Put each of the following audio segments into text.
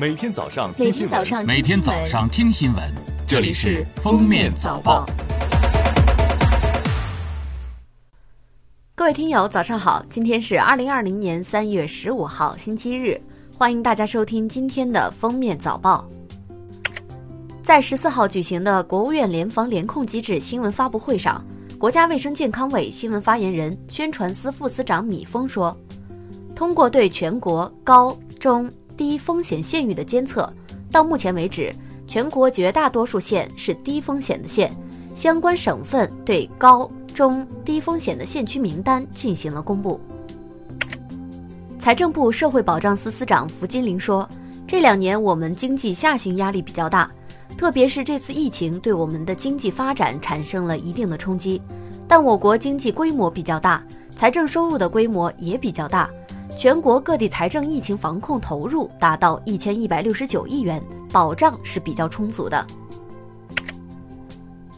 每天早上听新闻，每天早上听新闻，这里是《封面早报》。各位听友，早上好！今天是二零二零年三月十五号，星期日，欢迎大家收听今天的《封面早报》。在十四号举行的国务院联防联控机制新闻发布会上，国家卫生健康委新闻发言人、宣传司副司长米峰说：“通过对全国高中。”低风险县域的监测，到目前为止，全国绝大多数县是低风险的县。相关省份对高中低风险的县区名单进行了公布。财政部社会保障司司长符金玲说：“这两年我们经济下行压力比较大，特别是这次疫情对我们的经济发展产生了一定的冲击。但我国经济规模比较大，财政收入的规模也比较大。”全国各地财政疫情防控投入达到一千一百六十九亿元，保障是比较充足的。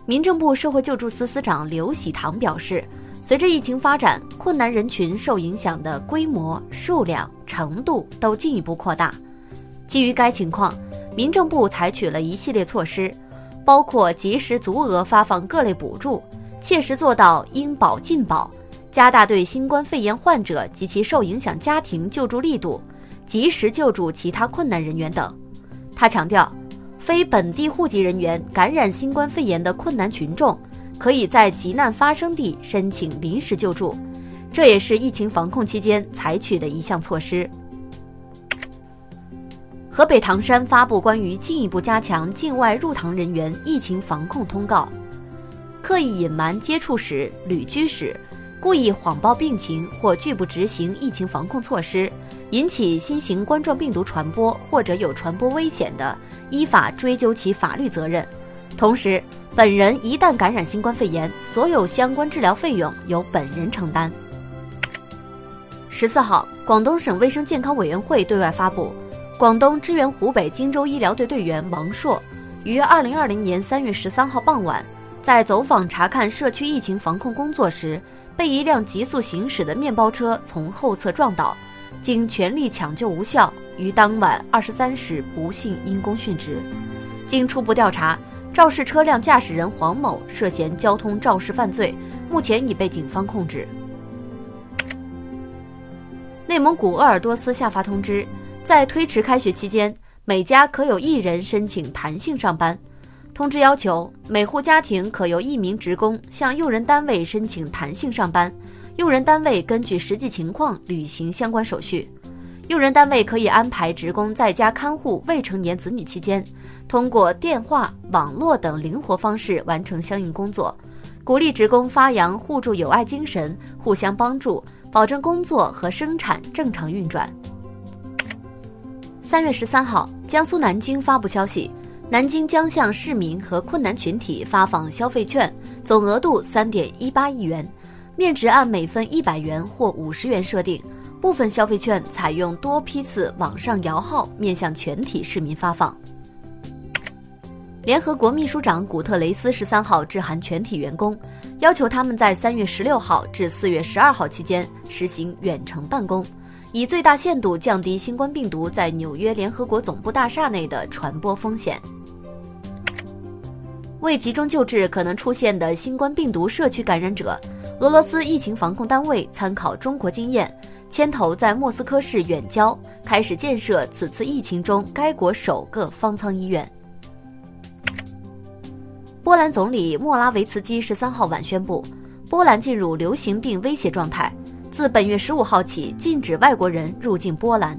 民政部社会救助司司长刘喜堂表示，随着疫情发展，困难人群受影响的规模、数量、程度都进一步扩大。基于该情况，民政部采取了一系列措施，包括及时足额发放各类补助，切实做到应保尽保。加大对新冠肺炎患者及其受影响家庭救助力度，及时救助其他困难人员等。他强调，非本地户籍人员感染新冠肺炎的困难群众，可以在急难发生地申请临时救助，这也是疫情防控期间采取的一项措施。河北唐山发布关于进一步加强境外入唐人员疫情防控通告，刻意隐瞒接触史、旅居史。故意谎报病情或拒不执行疫情防控措施，引起新型冠状病毒传播或者有传播危险的，依法追究其法律责任。同时，本人一旦感染新冠肺炎，所有相关治疗费用由本人承担。十四号，广东省卫生健康委员会对外发布，广东支援湖北荆州医疗队队员王硕于二零二零年三月十三号傍晚，在走访查看社区疫情防控工作时。被一辆急速行驶的面包车从后侧撞倒，经全力抢救无效，于当晚二十三时不幸因公殉职。经初步调查，肇事车辆驾驶人黄某涉嫌交通肇事犯罪，目前已被警方控制。内蒙古鄂尔多斯下发通知，在推迟开学期间，每家可有一人申请弹性上班。通知要求，每户家庭可由一名职工向用人单位申请弹性上班，用人单位根据实际情况履行相关手续。用人单位可以安排职工在家看护未成年子女期间，通过电话、网络等灵活方式完成相应工作，鼓励职工发扬互助友爱精神，互相帮助，保证工作和生产正常运转。三月十三号，江苏南京发布消息。南京将向市民和困难群体发放消费券，总额度三点一八亿元，面值按每份一百元或五十元设定。部分消费券采用多批次网上摇号，面向全体市民发放。联合国秘书长古特雷斯十三号致函全体员工，要求他们在三月十六号至四月十二号期间实行远程办公，以最大限度降低新冠病毒在纽约联合国总部大厦内的传播风险。为集中救治可能出现的新冠病毒社区感染者，俄罗斯疫情防控单位参考中国经验，牵头在莫斯科市远郊开始建设此次疫情中该国首个方舱医院。波兰总理莫拉维茨基十三号晚宣布，波兰进入流行病威胁状态，自本月十五号起禁止外国人入境波兰。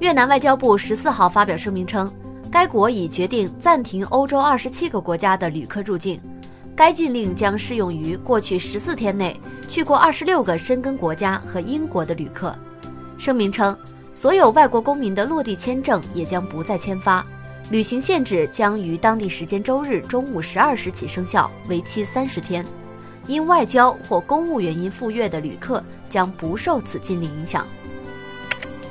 越南外交部十四号发表声明称。该国已决定暂停欧洲二十七个国家的旅客入境，该禁令将适用于过去十四天内去过二十六个申根国家和英国的旅客。声明称，所有外国公民的落地签证也将不再签发，旅行限制将于当地时间周日中午十二时起生效，为期三十天。因外交或公务原因赴越的旅客将不受此禁令影响。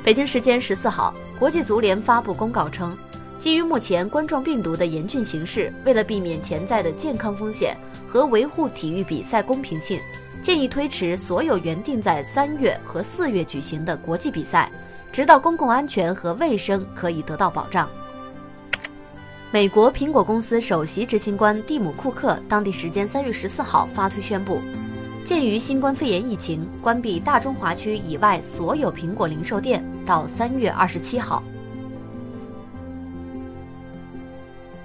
北京时间十四号，国际足联发布公告称。基于目前冠状病毒的严峻形势，为了避免潜在的健康风险和维护体育比赛公平性，建议推迟所有原定在三月和四月举行的国际比赛，直到公共安全和卫生可以得到保障。美国苹果公司首席执行官蒂姆·库克当地时间三月十四号发推宣布，鉴于新冠肺炎疫情，关闭大中华区以外所有苹果零售店到三月二十七号。